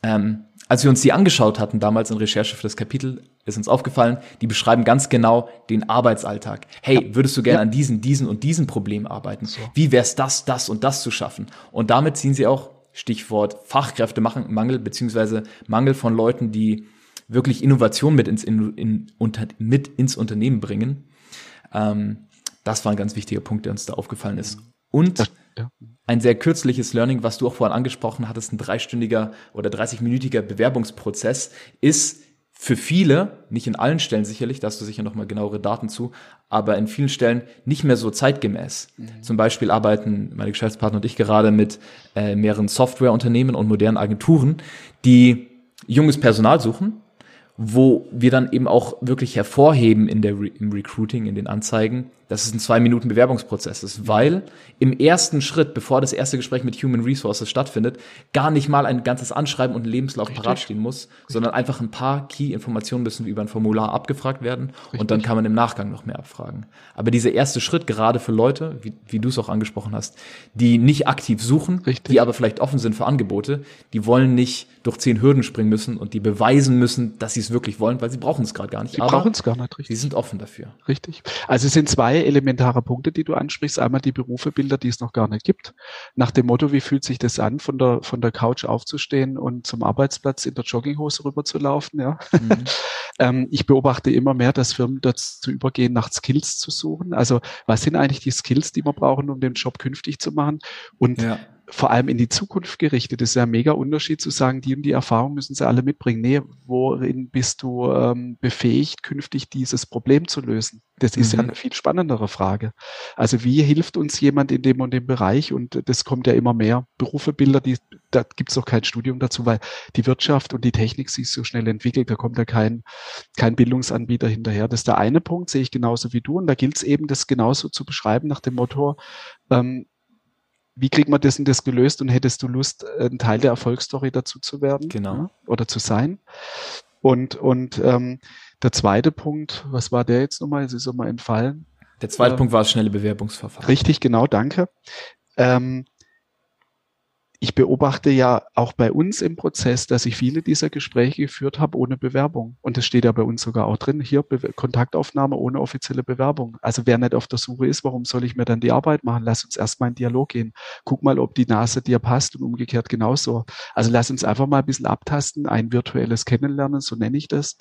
Ähm, als wir uns die angeschaut hatten, damals in Recherche für das Kapitel, ist uns aufgefallen, die beschreiben ganz genau den Arbeitsalltag. Hey, würdest du gerne ja. an diesen, diesen und diesen Problemen arbeiten? So. Wie wär's das, das und das zu schaffen? Und damit ziehen sie auch Stichwort Fachkräftemangel beziehungsweise Mangel von Leuten, die wirklich Innovation mit ins, in, in, unter, mit ins Unternehmen bringen. Ähm, das war ein ganz wichtiger Punkt, der uns da aufgefallen ist. Und ein sehr kürzliches Learning, was du auch vorhin angesprochen hattest, ein dreistündiger oder 30-minütiger Bewerbungsprozess, ist für viele, nicht in allen Stellen sicherlich, da hast du sicher nochmal genauere Daten zu, aber in vielen Stellen nicht mehr so zeitgemäß. Mhm. Zum Beispiel arbeiten meine Geschäftspartner und ich gerade mit äh, mehreren Softwareunternehmen und modernen Agenturen, die junges Personal suchen, wo wir dann eben auch wirklich hervorheben in der Re im Recruiting, in den Anzeigen, dass es ein zwei Minuten Bewerbungsprozess ist, weil im ersten Schritt, bevor das erste Gespräch mit Human Resources stattfindet, gar nicht mal ein ganzes Anschreiben und Lebenslauf Richtig. parat stehen muss, Richtig. sondern einfach ein paar Key-Informationen müssen über ein Formular abgefragt werden Richtig. und dann kann man im Nachgang noch mehr abfragen. Aber dieser erste Schritt, gerade für Leute, wie, wie du es auch angesprochen hast, die nicht aktiv suchen, die aber vielleicht offen sind für Angebote, die wollen nicht durch zehn Hürden springen müssen und die beweisen müssen, dass sie es wirklich wollen, weil sie brauchen es gerade gar nicht. Sie brauchen es gar nicht, richtig. Sie sind offen dafür. Richtig. Also es sind zwei elementare Punkte, die du ansprichst. Einmal die Berufebilder, die es noch gar nicht gibt. Nach dem Motto, wie fühlt sich das an, von der, von der Couch aufzustehen und zum Arbeitsplatz in der Jogginghose rüber zu laufen, ja. Mhm. *laughs* ähm, ich beobachte immer mehr, dass Firmen dazu übergehen, nach Skills zu suchen. Also was sind eigentlich die Skills, die wir brauchen, um den Job künftig zu machen? Und ja vor allem in die Zukunft gerichtet. Das ist ja ein mega Unterschied zu sagen, die und die Erfahrung müssen sie alle mitbringen. Nee, worin bist du ähm, befähigt, künftig dieses Problem zu lösen? Das ist mhm. ja eine viel spannendere Frage. Also wie hilft uns jemand in dem und dem Bereich? Und das kommt ja immer mehr. Berufebilder, die, da gibt es auch kein Studium dazu, weil die Wirtschaft und die Technik sich so schnell entwickelt. Da kommt ja kein, kein Bildungsanbieter hinterher. Das ist der eine Punkt, sehe ich genauso wie du. Und da gilt es eben, das genauso zu beschreiben nach dem Motto, ähm, wie kriegt man das und das gelöst und hättest du Lust, ein Teil der Erfolgsstory dazu zu werden? Genau. Ja, oder zu sein? Und, und ähm, der zweite Punkt, was war der jetzt nochmal? Es ist immer entfallen. Der zweite ähm, Punkt war das schnelle Bewerbungsverfahren. Richtig, genau, danke. Ähm, ich beobachte ja auch bei uns im Prozess, dass ich viele dieser Gespräche geführt habe ohne Bewerbung. Und das steht ja bei uns sogar auch drin. Hier Be Kontaktaufnahme ohne offizielle Bewerbung. Also wer nicht auf der Suche ist, warum soll ich mir dann die Arbeit machen? Lass uns erstmal in Dialog gehen. Guck mal, ob die Nase dir passt und umgekehrt genauso. Also lass uns einfach mal ein bisschen abtasten, ein virtuelles Kennenlernen, so nenne ich das,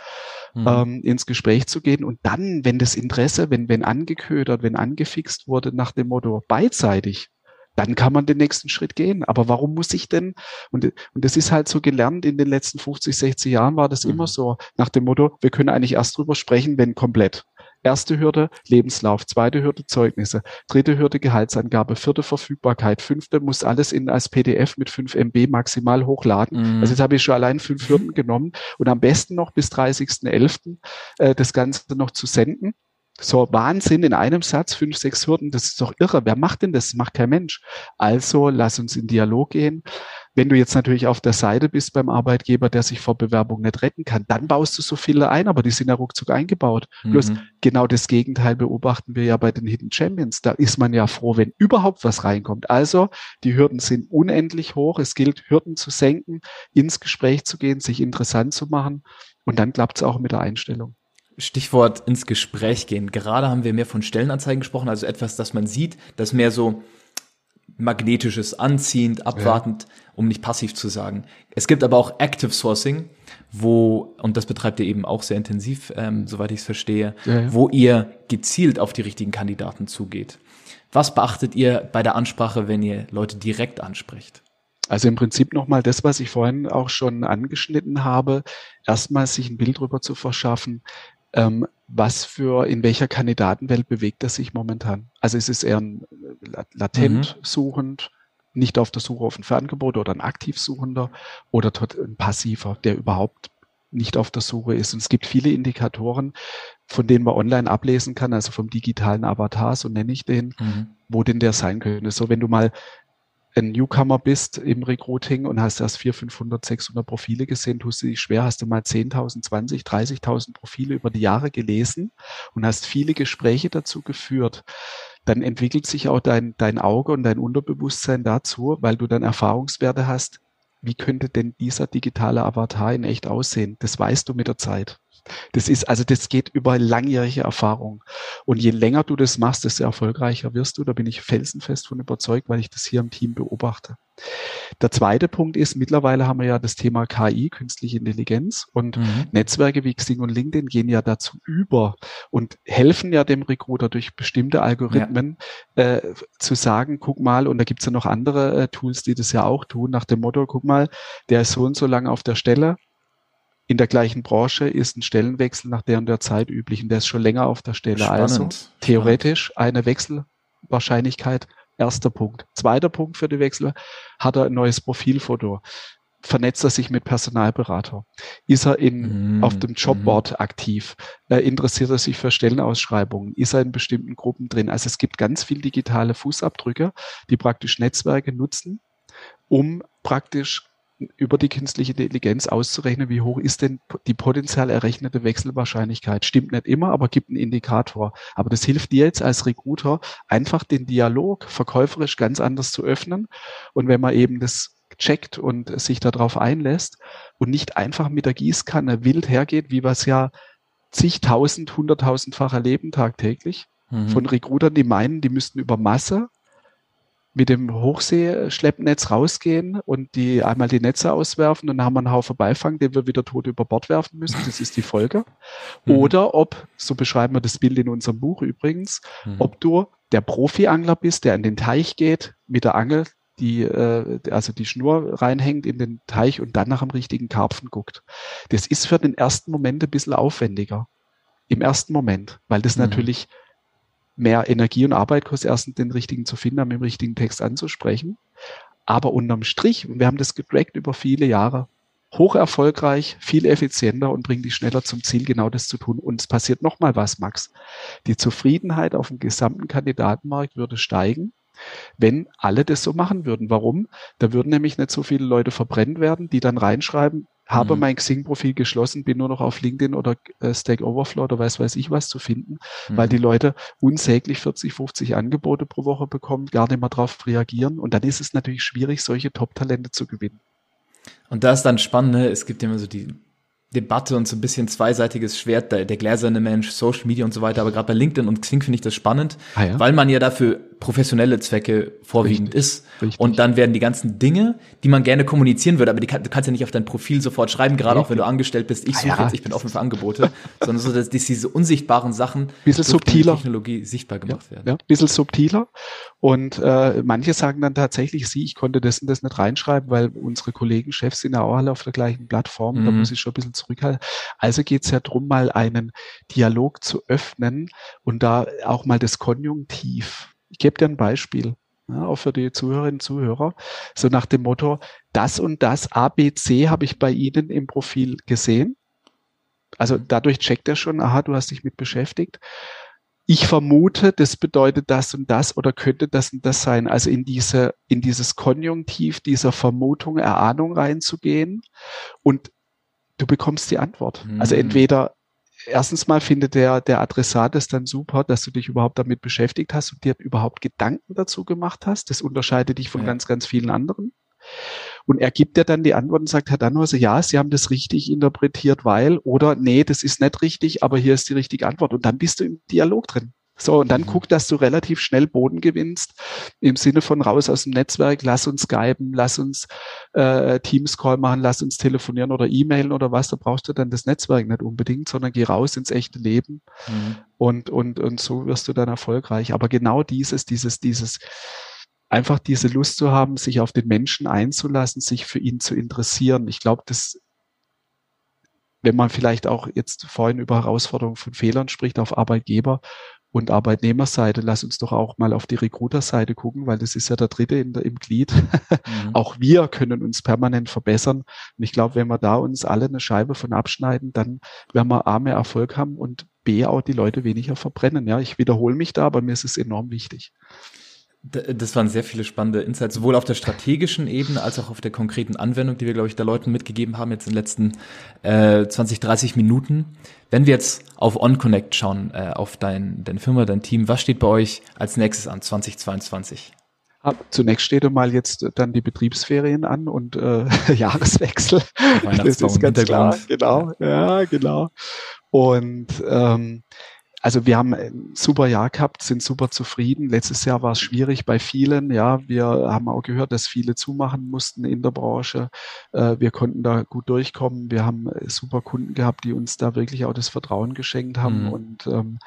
mhm. ähm, ins Gespräch zu gehen. Und dann, wenn das Interesse, wenn, wenn angeködert, wenn angefixt wurde nach dem Motto beidseitig, dann kann man den nächsten Schritt gehen. Aber warum muss ich denn? Und, und das ist halt so gelernt, in den letzten 50, 60 Jahren war das mhm. immer so, nach dem Motto, wir können eigentlich erst drüber sprechen, wenn komplett. Erste Hürde Lebenslauf, zweite Hürde Zeugnisse, dritte Hürde Gehaltsangabe, vierte Verfügbarkeit, fünfte muss alles in als PDF mit 5 MB maximal hochladen. Mhm. Also jetzt habe ich schon allein fünf *laughs* Hürden genommen und am besten noch bis 30.11. Äh, das Ganze noch zu senden. So Wahnsinn in einem Satz, fünf, sechs Hürden, das ist doch irre. Wer macht denn das? das macht kein Mensch. Also lass uns in Dialog gehen. Wenn du jetzt natürlich auf der Seite bist beim Arbeitgeber, der sich vor Bewerbung nicht retten kann, dann baust du so viele ein, aber die sind ja ruckzuck eingebaut. Mhm. Bloß genau das Gegenteil beobachten wir ja bei den Hidden Champions. Da ist man ja froh, wenn überhaupt was reinkommt. Also die Hürden sind unendlich hoch. Es gilt, Hürden zu senken, ins Gespräch zu gehen, sich interessant zu machen. Und dann klappt es auch mit der Einstellung. Stichwort ins Gespräch gehen. Gerade haben wir mehr von Stellenanzeigen gesprochen, also etwas, das man sieht, das mehr so magnetisches, anziehend, abwartend, ja. um nicht passiv zu sagen. Es gibt aber auch Active Sourcing, wo, und das betreibt ihr eben auch sehr intensiv, ähm, soweit ich es verstehe, ja, ja. wo ihr gezielt auf die richtigen Kandidaten zugeht. Was beachtet ihr bei der Ansprache, wenn ihr Leute direkt anspricht? Also im Prinzip nochmal das, was ich vorhin auch schon angeschnitten habe, erstmal sich ein Bild darüber zu verschaffen, ähm, was für, in welcher Kandidatenwelt bewegt er sich momentan? Also ist es eher ein äh, latent mhm. suchend, nicht auf der Suche auf ein Ferngebot oder ein aktiv suchender oder ein passiver, der überhaupt nicht auf der Suche ist. Und es gibt viele Indikatoren, von denen man online ablesen kann, also vom digitalen Avatar, so nenne ich den, mhm. wo denn der sein könnte. So, wenn du mal ein Newcomer bist im Recruiting und hast erst 400, 500, 600 Profile gesehen, tust du dich schwer, hast du mal 10.000, 20, 30.000 Profile über die Jahre gelesen und hast viele Gespräche dazu geführt, dann entwickelt sich auch dein, dein Auge und dein Unterbewusstsein dazu, weil du dann Erfahrungswerte hast, wie könnte denn dieser digitale Avatar in echt aussehen? Das weißt du mit der Zeit. Das ist, also das geht über langjährige Erfahrung. Und je länger du das machst, desto erfolgreicher wirst du. Da bin ich felsenfest von überzeugt, weil ich das hier im Team beobachte. Der zweite Punkt ist, mittlerweile haben wir ja das Thema KI, künstliche Intelligenz und mhm. Netzwerke wie Xing und LinkedIn gehen ja dazu über und helfen ja dem Recruiter durch bestimmte Algorithmen ja. äh, zu sagen, guck mal, und da gibt's ja noch andere äh, Tools, die das ja auch tun, nach dem Motto, guck mal, der ist so und so lange auf der Stelle, in der gleichen Branche ist ein Stellenwechsel nach der und der Zeit üblich und der ist schon länger auf der Stelle. Also Spannend. Also theoretisch eine Wechselwahrscheinlichkeit. Erster Punkt. Zweiter Punkt für die Wechsel. Hat er ein neues Profilfoto? Vernetzt er sich mit Personalberater? Ist er in, mm, auf dem Jobboard mm. aktiv? Äh, interessiert er sich für Stellenausschreibungen? Ist er in bestimmten Gruppen drin? Also es gibt ganz viel digitale Fußabdrücke, die praktisch Netzwerke nutzen, um praktisch über die künstliche Intelligenz auszurechnen, wie hoch ist denn die potenziell errechnete Wechselwahrscheinlichkeit. Stimmt nicht immer, aber gibt einen Indikator. Aber das hilft dir jetzt als Recruiter, einfach den Dialog verkäuferisch ganz anders zu öffnen. Und wenn man eben das checkt und sich darauf einlässt und nicht einfach mit der Gießkanne wild hergeht, wie wir es ja zigtausend, hunderttausendfach erleben tagtäglich mhm. von Recruitern, die meinen, die müssten über Masse mit dem Hochseeschleppnetz rausgehen und die einmal die Netze auswerfen und dann haben wir einen Haufen Beifang, den wir wieder tot über Bord werfen müssen. Das ist die Folge. Mhm. Oder ob, so beschreiben wir das Bild in unserem Buch übrigens, mhm. ob du der Profi-Angler bist, der in den Teich geht mit der Angel, die äh, also die Schnur reinhängt in den Teich und dann nach dem richtigen Karpfen guckt. Das ist für den ersten Moment ein bisschen aufwendiger. Im ersten Moment, weil das mhm. natürlich mehr Energie und Arbeit kostet, erstens den richtigen zu finden, mit dem richtigen Text anzusprechen. Aber unterm Strich, wir haben das getrackt über viele Jahre, hoch erfolgreich, viel effizienter und bringt dich schneller zum Ziel, genau das zu tun. Und es passiert nochmal was, Max. Die Zufriedenheit auf dem gesamten Kandidatenmarkt würde steigen, wenn alle das so machen würden. Warum? Da würden nämlich nicht so viele Leute verbrennt werden, die dann reinschreiben, habe mhm. mein Xing-Profil geschlossen, bin nur noch auf LinkedIn oder äh, Stack Overflow oder weiß weiß ich was zu finden, mhm. weil die Leute unsäglich 40, 50 Angebote pro Woche bekommen, gar nicht mehr darauf reagieren. Und dann ist es natürlich schwierig, solche Top-Talente zu gewinnen. Und da ist dann spannend, ne? es gibt ja immer so die Debatte und so ein bisschen zweiseitiges Schwert, der, der gläserne Mensch, Social Media und so weiter. Aber gerade bei LinkedIn und Xing finde ich das spannend, ah ja? weil man ja dafür professionelle Zwecke vorwiegend Richtig. ist. Richtig. Und dann werden die ganzen Dinge, die man gerne kommunizieren würde, aber die kann, du kannst ja nicht auf dein Profil sofort schreiben, gerade auch wenn du angestellt bist, ich ah suche ah ja. jetzt, ich bin offen für Angebote, *laughs* sondern so, dass, diese unsichtbaren Sachen bisschen durch subtiler. Technologie sichtbar gemacht ja, werden. Ja, bisschen subtiler. Und äh, manche sagen dann tatsächlich, sie, ich konnte das und das nicht reinschreiben, weil unsere Kollegen, Chefs sind ja auch alle auf der gleichen Plattform, mhm. da muss ich schon ein bisschen zurückhalten. Also geht es ja darum, mal einen Dialog zu öffnen und da auch mal das Konjunktiv ich gebe dir ein Beispiel, ja, auch für die Zuhörerinnen und Zuhörer, so nach dem Motto, das und das ABC habe ich bei Ihnen im Profil gesehen. Also dadurch checkt er schon, aha, du hast dich mit beschäftigt. Ich vermute, das bedeutet das und das oder könnte das und das sein. Also in diese, in dieses Konjunktiv dieser Vermutung, Erahnung reinzugehen und du bekommst die Antwort. Also mhm. Also entweder erstens mal findet der, der Adressat es dann super, dass du dich überhaupt damit beschäftigt hast und dir überhaupt Gedanken dazu gemacht hast. Das unterscheidet dich von ja. ganz, ganz vielen anderen. Und er gibt dir dann die Antwort und sagt, Herr Dannhauser, ja, Sie haben das richtig interpretiert, weil, oder nee, das ist nicht richtig, aber hier ist die richtige Antwort. Und dann bist du im Dialog drin. So, und dann mhm. guck, dass du relativ schnell Boden gewinnst, im Sinne von raus aus dem Netzwerk, lass uns skypen, lass uns äh, Teams-Call machen, lass uns telefonieren oder E-Mailen oder was, da brauchst du dann das Netzwerk nicht unbedingt, sondern geh raus ins echte Leben mhm. und, und, und so wirst du dann erfolgreich. Aber genau dieses, dieses, dieses, einfach diese Lust zu haben, sich auf den Menschen einzulassen, sich für ihn zu interessieren. Ich glaube, das wenn man vielleicht auch jetzt vorhin über Herausforderungen von Fehlern spricht auf Arbeitgeber, und Arbeitnehmerseite, lass uns doch auch mal auf die Recruiter-Seite gucken, weil das ist ja der dritte der, im Glied. Mhm. *laughs* auch wir können uns permanent verbessern. Und ich glaube, wenn wir da uns alle eine Scheibe von abschneiden, dann werden wir A mehr Erfolg haben und B auch die Leute weniger verbrennen. Ja, ich wiederhole mich da, aber mir ist es enorm wichtig. Das waren sehr viele spannende Insights, sowohl auf der strategischen Ebene als auch auf der konkreten Anwendung, die wir, glaube ich, der Leuten mitgegeben haben jetzt in den letzten äh, 20, 30 Minuten. Wenn wir jetzt auf OnConnect schauen, äh, auf dein, deine Firma, dein Team, was steht bei euch als nächstes an 2022? Zunächst steht mal jetzt dann die Betriebsferien an und äh, *laughs* Jahreswechsel. Das ist ganz klar. Genau, ja, genau. Und ähm, also wir haben ein super Jahr gehabt, sind super zufrieden. Letztes Jahr war es schwierig bei vielen. Ja, wir haben auch gehört, dass viele zumachen mussten in der Branche. Äh, wir konnten da gut durchkommen. Wir haben äh, super Kunden gehabt, die uns da wirklich auch das Vertrauen geschenkt haben. Mhm. Und ähm,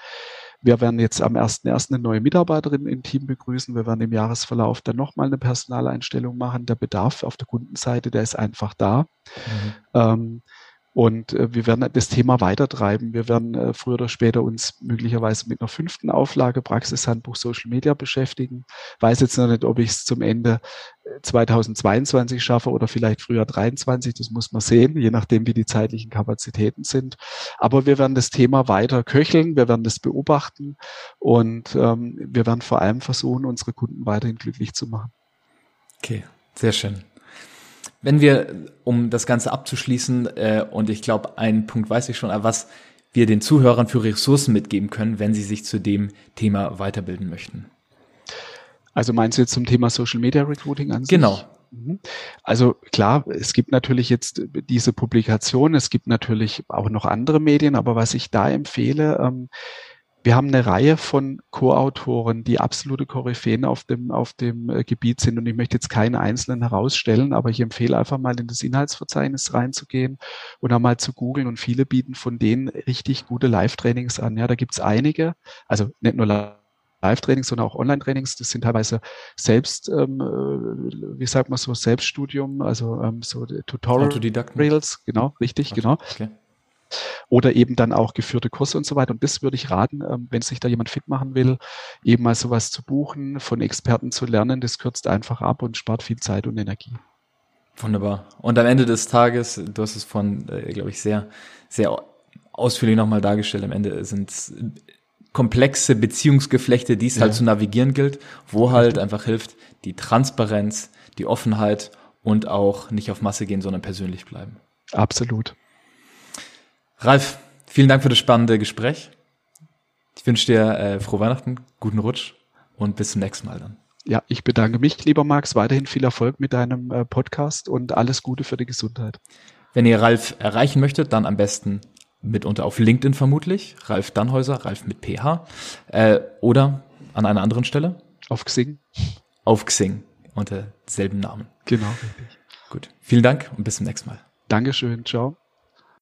wir werden jetzt am 1.1. eine neue Mitarbeiterin im Team begrüßen. Wir werden im Jahresverlauf dann nochmal eine Personaleinstellung machen. Der Bedarf auf der Kundenseite, der ist einfach da. Mhm. Ähm, und äh, wir werden das Thema weitertreiben. Wir werden äh, früher oder später uns möglicherweise mit einer fünften Auflage Praxishandbuch Social Media beschäftigen. Weiß jetzt noch nicht, ob ich es zum Ende 2022 äh, schaffe oder vielleicht früher 23. Das muss man sehen, je nachdem, wie die zeitlichen Kapazitäten sind. Aber wir werden das Thema weiter köcheln. Wir werden das beobachten und ähm, wir werden vor allem versuchen, unsere Kunden weiterhin glücklich zu machen. Okay, sehr schön. Wenn wir, um das Ganze abzuschließen, äh, und ich glaube, einen Punkt weiß ich schon, was wir den Zuhörern für Ressourcen mitgeben können, wenn sie sich zu dem Thema weiterbilden möchten. Also meinst du jetzt zum Thema Social Media Recruiting an sich? Genau. Mhm. Also klar, es gibt natürlich jetzt diese Publikation, es gibt natürlich auch noch andere Medien, aber was ich da empfehle, ähm, wir haben eine Reihe von Co-Autoren, die absolute Koryphäen auf dem, auf dem äh, Gebiet sind. Und ich möchte jetzt keinen einzelnen herausstellen, aber ich empfehle einfach mal in das Inhaltsverzeichnis reinzugehen und einmal zu googeln. Und viele bieten von denen richtig gute Live-Trainings an. Ja, da gibt's einige, also nicht nur Live-Trainings, sondern auch Online-Trainings. Das sind teilweise selbst, ähm, äh, wie sagt man so, Selbststudium, also ähm, so Tutorials. Genau, richtig, genau. Okay oder eben dann auch geführte Kurse und so weiter. Und das würde ich raten, ähm, wenn sich da jemand fit machen will, eben mal sowas zu buchen, von Experten zu lernen. Das kürzt einfach ab und spart viel Zeit und Energie. Wunderbar. Und am Ende des Tages, du hast es von, äh, glaube ich, sehr, sehr ausführlich nochmal dargestellt. Am Ende sind es komplexe Beziehungsgeflechte, die es ja. halt zu navigieren gilt, wo halt einfach hilft die Transparenz, die Offenheit und auch nicht auf Masse gehen, sondern persönlich bleiben. Absolut. Ralf, vielen Dank für das spannende Gespräch. Ich wünsche dir äh, frohe Weihnachten, guten Rutsch und bis zum nächsten Mal dann. Ja, ich bedanke mich, lieber Max. Weiterhin viel Erfolg mit deinem äh, Podcast und alles Gute für die Gesundheit. Wenn ihr Ralf erreichen möchtet, dann am besten mitunter auf LinkedIn vermutlich. Ralf Dannhäuser, Ralf mit PH. Äh, oder an einer anderen Stelle? Auf Xing. Auf Xing unter selben Namen. Genau, richtig. Gut. Vielen Dank und bis zum nächsten Mal. Dankeschön. Ciao.